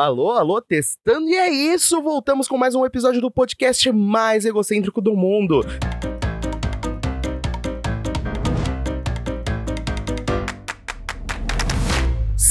Alô, alô, testando. E é isso, voltamos com mais um episódio do podcast mais egocêntrico do mundo.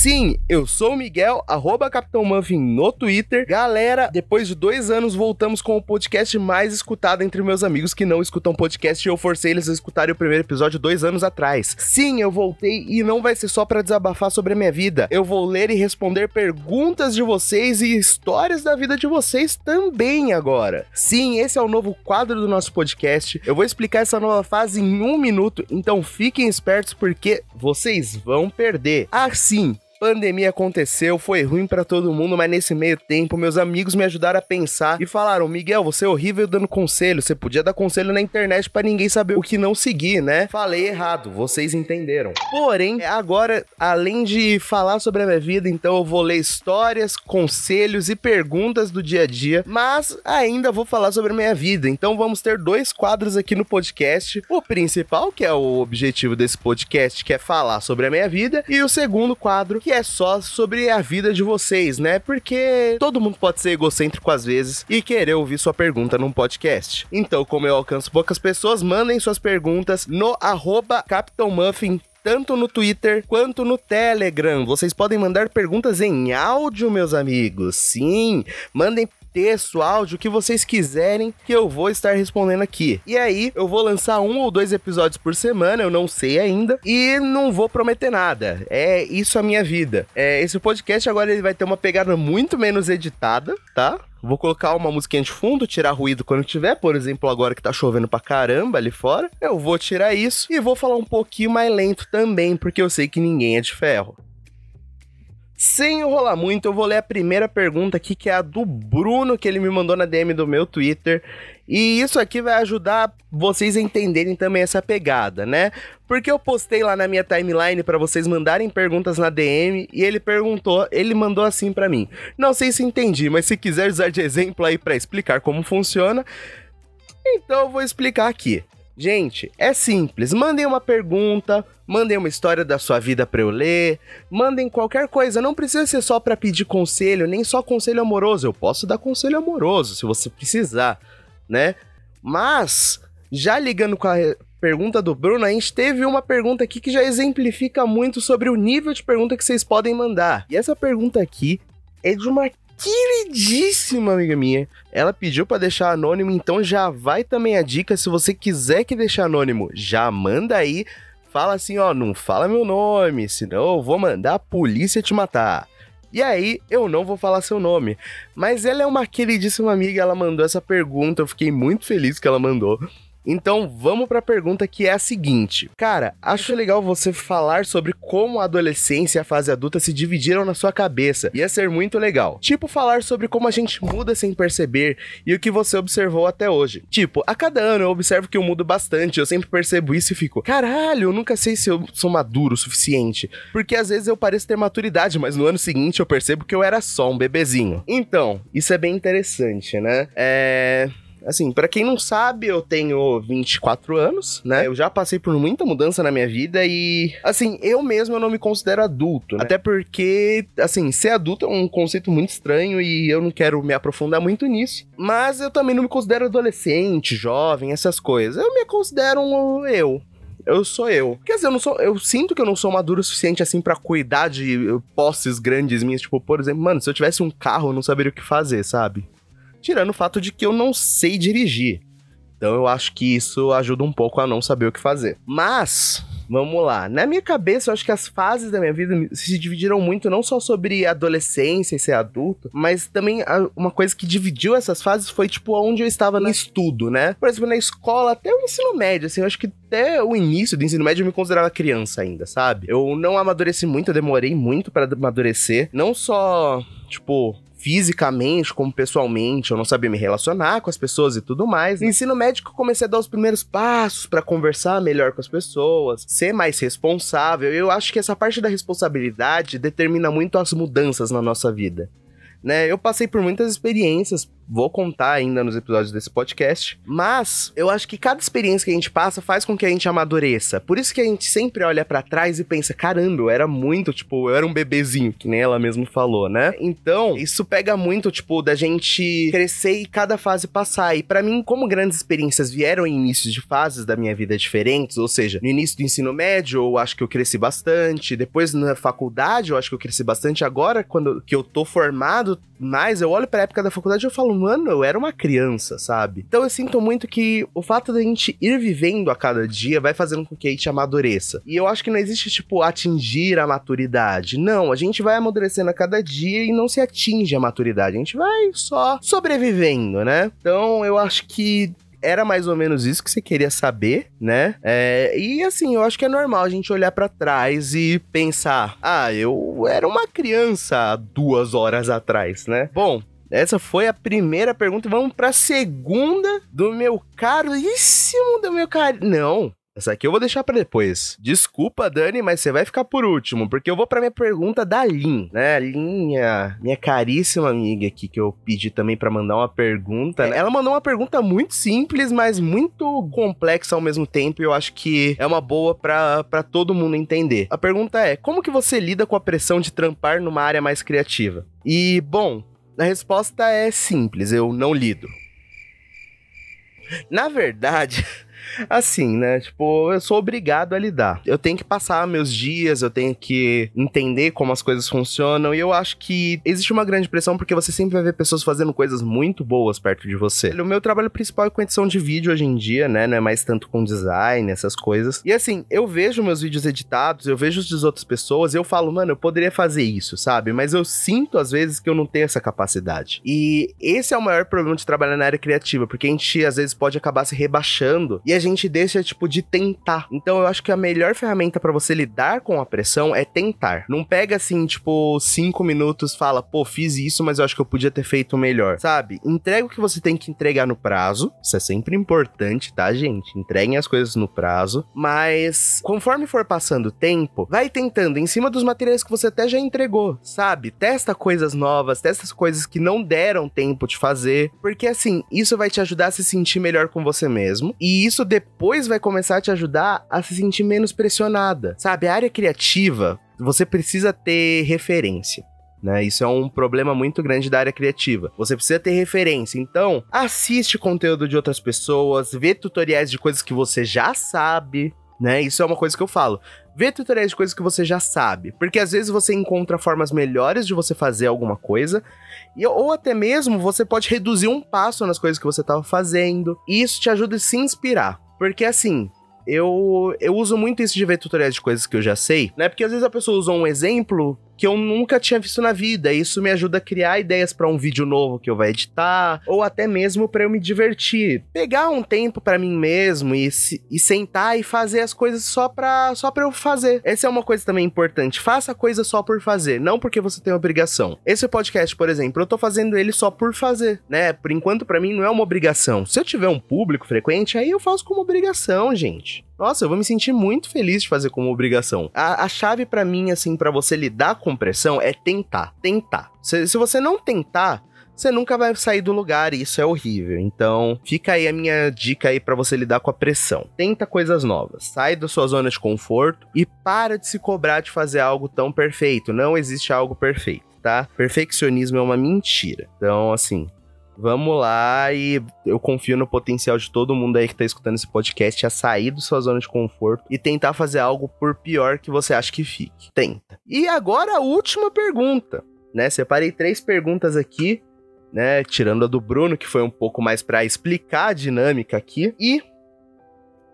Sim, eu sou o Miguel, arroba Capitão Muffin no Twitter. Galera, depois de dois anos, voltamos com o podcast mais escutado entre meus amigos que não escutam podcast e eu forcei eles a escutarem o primeiro episódio dois anos atrás. Sim, eu voltei e não vai ser só para desabafar sobre a minha vida. Eu vou ler e responder perguntas de vocês e histórias da vida de vocês também agora. Sim, esse é o novo quadro do nosso podcast. Eu vou explicar essa nova fase em um minuto, então fiquem espertos porque vocês vão perder. Assim, Pandemia aconteceu, foi ruim para todo mundo, mas nesse meio tempo meus amigos me ajudaram a pensar e falaram: "Miguel, você é horrível dando conselho, você podia dar conselho na internet para ninguém saber o que não seguir, né?". Falei errado, vocês entenderam. Porém, agora além de falar sobre a minha vida, então eu vou ler histórias, conselhos e perguntas do dia a dia, mas ainda vou falar sobre a minha vida. Então vamos ter dois quadros aqui no podcast. O principal, que é o objetivo desse podcast, que é falar sobre a minha vida, e o segundo quadro, que que é só sobre a vida de vocês, né? Porque todo mundo pode ser egocêntrico às vezes e querer ouvir sua pergunta num podcast. Então, como eu alcanço poucas pessoas, mandem suas perguntas no arroba Capitão Muffin tanto no Twitter quanto no Telegram. Vocês podem mandar perguntas em áudio, meus amigos. Sim, mandem texto, áudio, o que vocês quiserem, que eu vou estar respondendo aqui. E aí, eu vou lançar um ou dois episódios por semana, eu não sei ainda, e não vou prometer nada. É isso a minha vida. É, esse podcast agora ele vai ter uma pegada muito menos editada, tá? Vou colocar uma musiquinha de fundo, tirar ruído quando tiver, por exemplo, agora que tá chovendo pra caramba ali fora. Eu vou tirar isso e vou falar um pouquinho mais lento também, porque eu sei que ninguém é de ferro. Sem enrolar muito, eu vou ler a primeira pergunta aqui, que é a do Bruno, que ele me mandou na DM do meu Twitter. E isso aqui vai ajudar vocês a entenderem também essa pegada, né? Porque eu postei lá na minha timeline para vocês mandarem perguntas na DM e ele perguntou, ele mandou assim para mim. Não sei se entendi, mas se quiser usar de exemplo aí para explicar como funciona, então eu vou explicar aqui. Gente, é simples. Mandem uma pergunta, mandem uma história da sua vida para eu ler, mandem qualquer coisa. Não precisa ser só para pedir conselho, nem só conselho amoroso. Eu posso dar conselho amoroso se você precisar, né? Mas, já ligando com a pergunta do Bruno, a gente teve uma pergunta aqui que já exemplifica muito sobre o nível de pergunta que vocês podem mandar. E essa pergunta aqui é de uma queridíssima amiga minha. Ela pediu para deixar anônimo, então já vai também a dica. Se você quiser que deixe anônimo, já manda aí. Fala assim, ó, não fala meu nome, senão eu vou mandar a polícia te matar. E aí, eu não vou falar seu nome. Mas ela é uma queridíssima amiga, ela mandou essa pergunta, eu fiquei muito feliz que ela mandou. Então vamos para a pergunta que é a seguinte. Cara, acho legal você falar sobre como a adolescência e a fase adulta se dividiram na sua cabeça. Ia ser muito legal. Tipo, falar sobre como a gente muda sem perceber e o que você observou até hoje. Tipo, a cada ano eu observo que eu mudo bastante, eu sempre percebo isso e fico, caralho, eu nunca sei se eu sou maduro o suficiente. Porque às vezes eu pareço ter maturidade, mas no ano seguinte eu percebo que eu era só um bebezinho. Então, isso é bem interessante, né? É. Assim, para quem não sabe, eu tenho 24 anos, né? Eu já passei por muita mudança na minha vida e, assim, eu mesmo eu não me considero adulto, né? Até porque, assim, ser adulto é um conceito muito estranho e eu não quero me aprofundar muito nisso. Mas eu também não me considero adolescente, jovem, essas coisas. Eu me considero um eu, eu sou eu. Quer dizer, eu não sou. Eu sinto que eu não sou maduro o suficiente assim para cuidar de posses grandes minhas. Tipo, por exemplo, mano, se eu tivesse um carro, eu não saberia o que fazer, sabe? Tirando o fato de que eu não sei dirigir. Então eu acho que isso ajuda um pouco a não saber o que fazer. Mas, vamos lá. Na minha cabeça, eu acho que as fases da minha vida se dividiram muito, não só sobre adolescência e ser adulto, mas também uma coisa que dividiu essas fases foi, tipo, onde eu estava no estudo, né? Por exemplo, na escola, até o ensino médio, assim, eu acho que até o início do ensino médio eu me considerava criança ainda, sabe? Eu não amadureci muito, eu demorei muito para amadurecer. Não só, tipo, fisicamente como pessoalmente, eu não sabia me relacionar com as pessoas e tudo mais. No ensino médico, eu comecei a dar os primeiros passos para conversar melhor com as pessoas, ser mais responsável. Eu acho que essa parte da responsabilidade determina muito as mudanças na nossa vida. Né? Eu passei por muitas experiências vou contar ainda nos episódios desse podcast. Mas eu acho que cada experiência que a gente passa faz com que a gente amadureça. Por isso que a gente sempre olha para trás e pensa: caramba, eu era muito, tipo, eu era um bebezinho, que nem ela mesmo falou, né? Então, isso pega muito, tipo, da gente crescer e cada fase passar. E para mim, como grandes experiências vieram em inícios de fases da minha vida diferentes, ou seja, no início do ensino médio, eu acho que eu cresci bastante, depois na faculdade, eu acho que eu cresci bastante. Agora, quando que eu tô formado mais, eu olho pra época da faculdade e eu falo, mano, eu era uma criança, sabe? Então eu sinto muito que o fato da gente ir vivendo a cada dia vai fazendo com que a gente amadureça. E eu acho que não existe, tipo, atingir a maturidade. Não, a gente vai amadurecendo a cada dia e não se atinge a maturidade. A gente vai só sobrevivendo, né? Então eu acho que era mais ou menos isso que você queria saber, né? É, e assim, eu acho que é normal a gente olhar para trás e pensar: ah, eu era uma criança duas horas atrás, né? Bom, essa foi a primeira pergunta. Vamos para a segunda do meu caríssimo, do meu caro. Não, essa aqui eu vou deixar para depois. Desculpa, Dani, mas você vai ficar por último, porque eu vou para minha pergunta da Lin, né? Linha, minha caríssima amiga aqui que eu pedi também para mandar uma pergunta, né? Ela mandou uma pergunta muito simples, mas muito complexa ao mesmo tempo, e eu acho que é uma boa para todo mundo entender. A pergunta é: como que você lida com a pressão de trampar numa área mais criativa? E, bom, a resposta é simples, eu não lido. Na verdade, assim, né? Tipo, eu sou obrigado a lidar. Eu tenho que passar meus dias, eu tenho que entender como as coisas funcionam. E eu acho que existe uma grande pressão porque você sempre vai ver pessoas fazendo coisas muito boas perto de você. O meu trabalho principal é com edição de vídeo hoje em dia, né? Não é mais tanto com design, essas coisas. E assim, eu vejo meus vídeos editados, eu vejo os de outras pessoas e eu falo, mano, eu poderia fazer isso, sabe? Mas eu sinto às vezes que eu não tenho essa capacidade. E esse é o maior problema de trabalhar na área criativa, porque a gente às vezes pode acabar se rebaixando e a gente deixa, tipo, de tentar. Então eu acho que a melhor ferramenta para você lidar com a pressão é tentar. Não pega assim, tipo, cinco minutos, fala, pô, fiz isso, mas eu acho que eu podia ter feito melhor. Sabe? Entrega o que você tem que entregar no prazo. Isso é sempre importante, tá, gente? Entreguem as coisas no prazo. Mas conforme for passando o tempo, vai tentando em cima dos materiais que você até já entregou, sabe? Testa coisas novas, testa as coisas que não deram tempo de fazer. Porque assim, isso vai te ajudar a se sentir melhor com você mesmo. E isso depois vai começar a te ajudar a se sentir menos pressionada. Sabe, a área criativa, você precisa ter referência. Né? Isso é um problema muito grande da área criativa. Você precisa ter referência. Então, assiste conteúdo de outras pessoas, vê tutoriais de coisas que você já sabe, né? Isso é uma coisa que eu falo. Vê tutoriais de coisas que você já sabe, porque às vezes você encontra formas melhores de você fazer alguma coisa, e, ou até mesmo você pode reduzir um passo nas coisas que você estava fazendo, e isso te ajuda a se inspirar. Porque assim, eu, eu uso muito isso de ver tutoriais de coisas que eu já sei, né? Porque às vezes a pessoa usa um exemplo que eu nunca tinha visto na vida. E isso me ajuda a criar ideias para um vídeo novo que eu vou editar, ou até mesmo para eu me divertir. Pegar um tempo para mim mesmo e, se, e sentar e fazer as coisas só pra, só eu fazer. Essa é uma coisa também importante. Faça a coisa só por fazer, não porque você tem obrigação. Esse podcast, por exemplo, eu tô fazendo ele só por fazer, né? Por enquanto, para mim, não é uma obrigação. Se eu tiver um público frequente, aí eu faço como obrigação, gente. Nossa, eu vou me sentir muito feliz de fazer como obrigação. A, a chave para mim, assim, para você lidar com pressão é tentar. Tentar. Se, se você não tentar, você nunca vai sair do lugar e isso é horrível. Então, fica aí a minha dica aí para você lidar com a pressão. Tenta coisas novas, sai da sua zona de conforto e para de se cobrar de fazer algo tão perfeito. Não existe algo perfeito, tá? Perfeccionismo é uma mentira. Então, assim, Vamos lá e eu confio no potencial de todo mundo aí que tá escutando esse podcast a sair da sua zona de conforto e tentar fazer algo por pior que você acha que fique. Tenta. E agora a última pergunta, né? Separei três perguntas aqui, né? Tirando a do Bruno, que foi um pouco mais para explicar a dinâmica aqui. E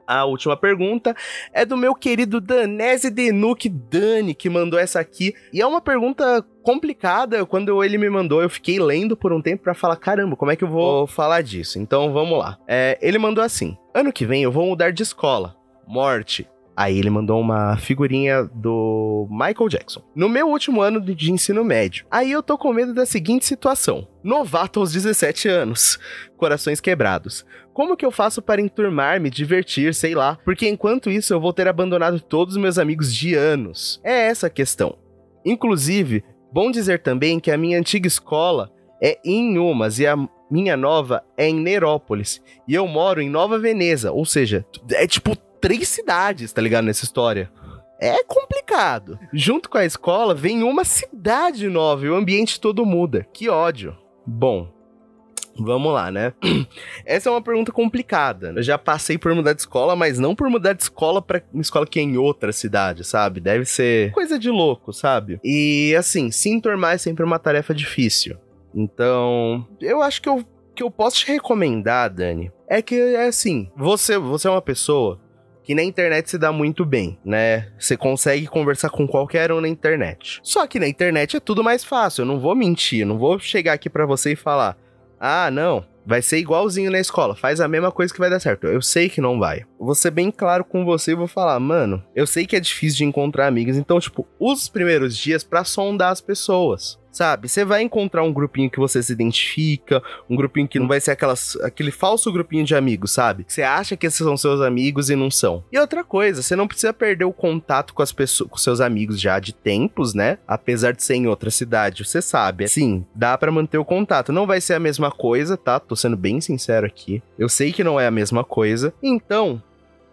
a última pergunta é do meu querido Danese Denuk Dani, que mandou essa aqui. E é uma pergunta complicada. Quando ele me mandou, eu fiquei lendo por um tempo para falar: caramba, como é que eu vou falar disso? Então vamos lá. É, ele mandou assim: ano que vem eu vou mudar de escola. Morte, Aí ele mandou uma figurinha do Michael Jackson. No meu último ano de ensino médio. Aí eu tô com medo da seguinte situação. Novato aos 17 anos. Corações quebrados. Como que eu faço para enturmar, me divertir, sei lá? Porque enquanto isso eu vou ter abandonado todos os meus amigos de anos. É essa a questão. Inclusive, bom dizer também que a minha antiga escola é em Umas e a minha nova é em Nerópolis. E eu moro em Nova Veneza. Ou seja, é tipo três cidades, tá ligado? Nessa história. É complicado. Junto com a escola vem uma cidade nova e o ambiente todo muda. Que ódio. Bom, Vamos lá, né? Essa é uma pergunta complicada. Eu já passei por mudar de escola, mas não por mudar de escola para uma escola que é em outra cidade, sabe? Deve ser coisa de louco, sabe? E assim, se enturmar é sempre uma tarefa difícil. Então, eu acho que eu, que eu posso te recomendar, Dani, é que é assim, você, você é uma pessoa que na internet se dá muito bem, né? Você consegue conversar com qualquer um na internet. Só que na internet é tudo mais fácil, eu não vou mentir, eu não vou chegar aqui para você e falar: "Ah, não, vai ser igualzinho na escola, faz a mesma coisa que vai dar certo". Eu sei que não vai. Vou ser bem claro com você e vou falar: "Mano, eu sei que é difícil de encontrar amigas, então tipo, os primeiros dias para sondar as pessoas. Sabe? Você vai encontrar um grupinho que você se identifica, um grupinho que não vai ser aquelas, aquele falso grupinho de amigos, sabe? Você acha que esses são seus amigos e não são. E outra coisa, você não precisa perder o contato com as pessoas, com seus amigos já de tempos, né? Apesar de ser em outra cidade, você sabe. Sim, dá para manter o contato. Não vai ser a mesma coisa, tá? Tô sendo bem sincero aqui. Eu sei que não é a mesma coisa. Então,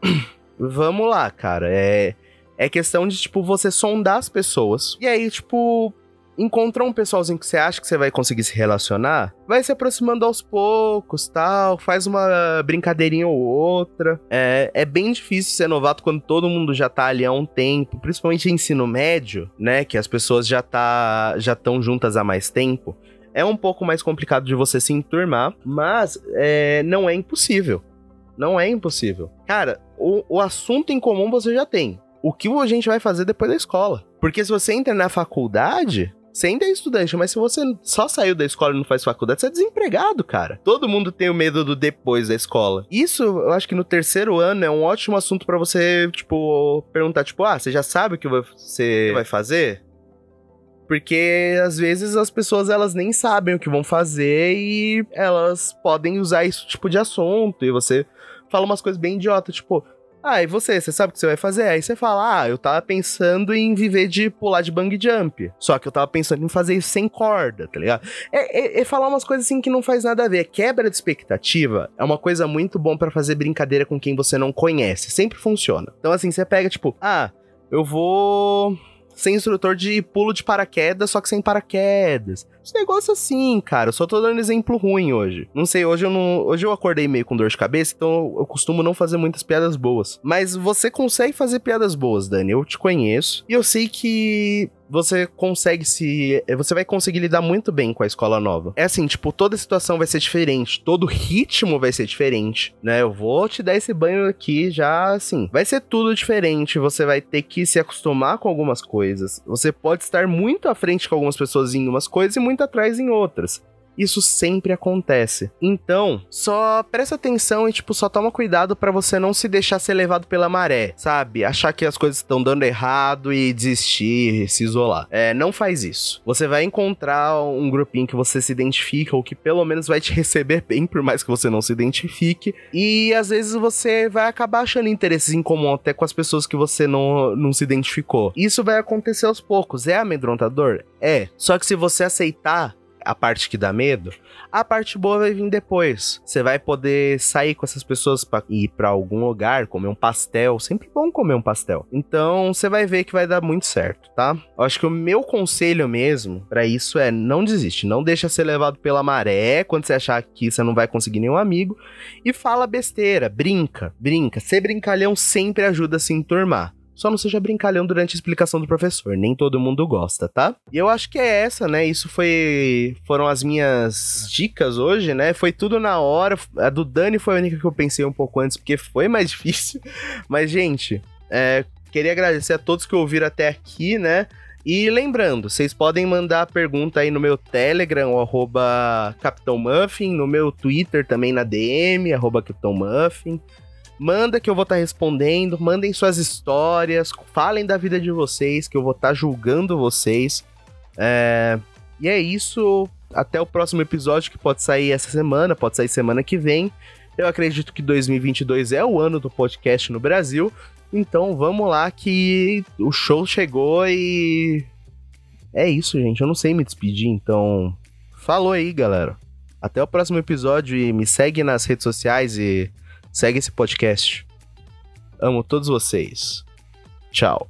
vamos lá, cara. É é questão de, tipo, você sondar as pessoas. E aí, tipo, encontrou um pessoalzinho que você acha que você vai conseguir se relacionar, vai se aproximando aos poucos, tal, faz uma brincadeirinha ou outra. É, é bem difícil ser novato quando todo mundo já tá ali há um tempo, principalmente ensino médio, né, que as pessoas já tá já estão juntas há mais tempo. É um pouco mais complicado de você se enturmar, mas é, não é impossível. Não é impossível. Cara, o, o assunto em comum você já tem. O que a gente vai fazer depois da escola? Porque se você entra na faculdade, você ainda é estudante, mas se você só saiu da escola e não faz faculdade, você é desempregado, cara. Todo mundo tem o medo do depois da escola. Isso, eu acho que no terceiro ano é um ótimo assunto para você, tipo, perguntar, tipo, ah, você já sabe o que você vai fazer? Porque às vezes as pessoas elas nem sabem o que vão fazer e elas podem usar isso tipo de assunto e você fala umas coisas bem idiotas, tipo, ah, e você? Você sabe o que você vai fazer? Aí você fala, ah, eu tava pensando em viver de pular de bang jump. Só que eu tava pensando em fazer isso sem corda, tá ligado? É, é, é falar umas coisas assim que não faz nada a ver. Quebra de expectativa é uma coisa muito bom para fazer brincadeira com quem você não conhece. Sempre funciona. Então, assim, você pega, tipo, ah, eu vou ser instrutor de pulo de paraquedas, só que sem paraquedas. Esse negócio assim, cara. Eu só tô dando exemplo ruim hoje. Não sei, hoje eu não. Hoje eu acordei meio com dor de cabeça, então eu costumo não fazer muitas piadas boas. Mas você consegue fazer piadas boas, Dani. Eu te conheço. E eu sei que você consegue se. Você vai conseguir lidar muito bem com a escola nova. É assim, tipo, toda situação vai ser diferente, todo ritmo vai ser diferente, né? Eu vou te dar esse banho aqui já assim. Vai ser tudo diferente, você vai ter que se acostumar com algumas coisas. Você pode estar muito à frente com algumas pessoas em umas coisas e muito atrás em outras. Isso sempre acontece. Então, só presta atenção e, tipo, só toma cuidado para você não se deixar ser levado pela maré, sabe? Achar que as coisas estão dando errado e desistir, se isolar. É, não faz isso. Você vai encontrar um grupinho que você se identifica ou que pelo menos vai te receber bem, por mais que você não se identifique. E às vezes você vai acabar achando interesses em comum até com as pessoas que você não, não se identificou. Isso vai acontecer aos poucos. É amedrontador? É. Só que se você aceitar a parte que dá medo, a parte boa vai vir depois. Você vai poder sair com essas pessoas para ir para algum lugar, comer um pastel. Sempre bom comer um pastel. Então você vai ver que vai dar muito certo, tá? Eu acho que o meu conselho mesmo para isso é não desiste, não deixa ser levado pela maré quando você achar que você não vai conseguir nenhum amigo e fala besteira, brinca, brinca. Ser brincalhão sempre ajuda a se enturmar. Só não seja brincalhão durante a explicação do professor, nem todo mundo gosta, tá? E eu acho que é essa, né? Isso foi foram as minhas dicas hoje, né? Foi tudo na hora. A do Dani foi a única que eu pensei um pouco antes, porque foi mais difícil. Mas, gente, é, queria agradecer a todos que ouviram até aqui, né? E lembrando, vocês podem mandar pergunta aí no meu Telegram, arroba Capitão Muffin, no meu Twitter também na DM, arroba Capitão Muffin. Manda que eu vou estar tá respondendo, mandem suas histórias, falem da vida de vocês, que eu vou estar tá julgando vocês. É... E é isso. Até o próximo episódio que pode sair essa semana, pode sair semana que vem. Eu acredito que 2022 é o ano do podcast no Brasil. Então vamos lá que o show chegou e. É isso, gente. Eu não sei me despedir, então. Falou aí, galera. Até o próximo episódio e me segue nas redes sociais e segue esse podcast. Amo todos vocês. Tchau.